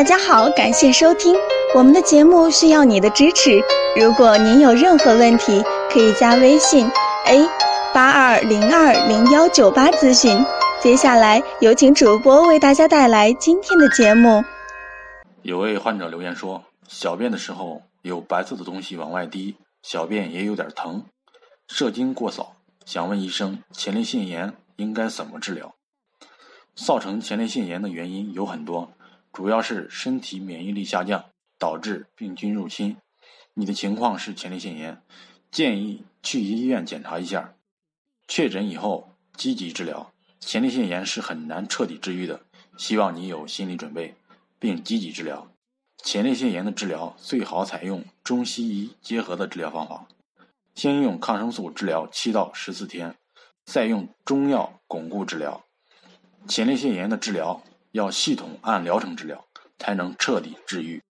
大家好，感谢收听我们的节目，需要你的支持。如果您有任何问题，可以加微信 a 八二零二零幺九八咨询。接下来有请主播为大家带来今天的节目。有位患者留言说，小便的时候有白色的东西往外滴，小便也有点疼，射精过少，想问医生，前列腺炎应该怎么治疗？造成前列腺炎的原因有很多。主要是身体免疫力下降导致病菌入侵，你的情况是前列腺炎，建议去医院检查一下，确诊以后积极治疗。前列腺炎是很难彻底治愈的，希望你有心理准备，并积极治疗。前列腺炎的治疗最好采用中西医结合的治疗方法，先用抗生素治疗七到十四天，再用中药巩固治疗。前列腺炎的治疗。要系统按疗程治疗，才能彻底治愈。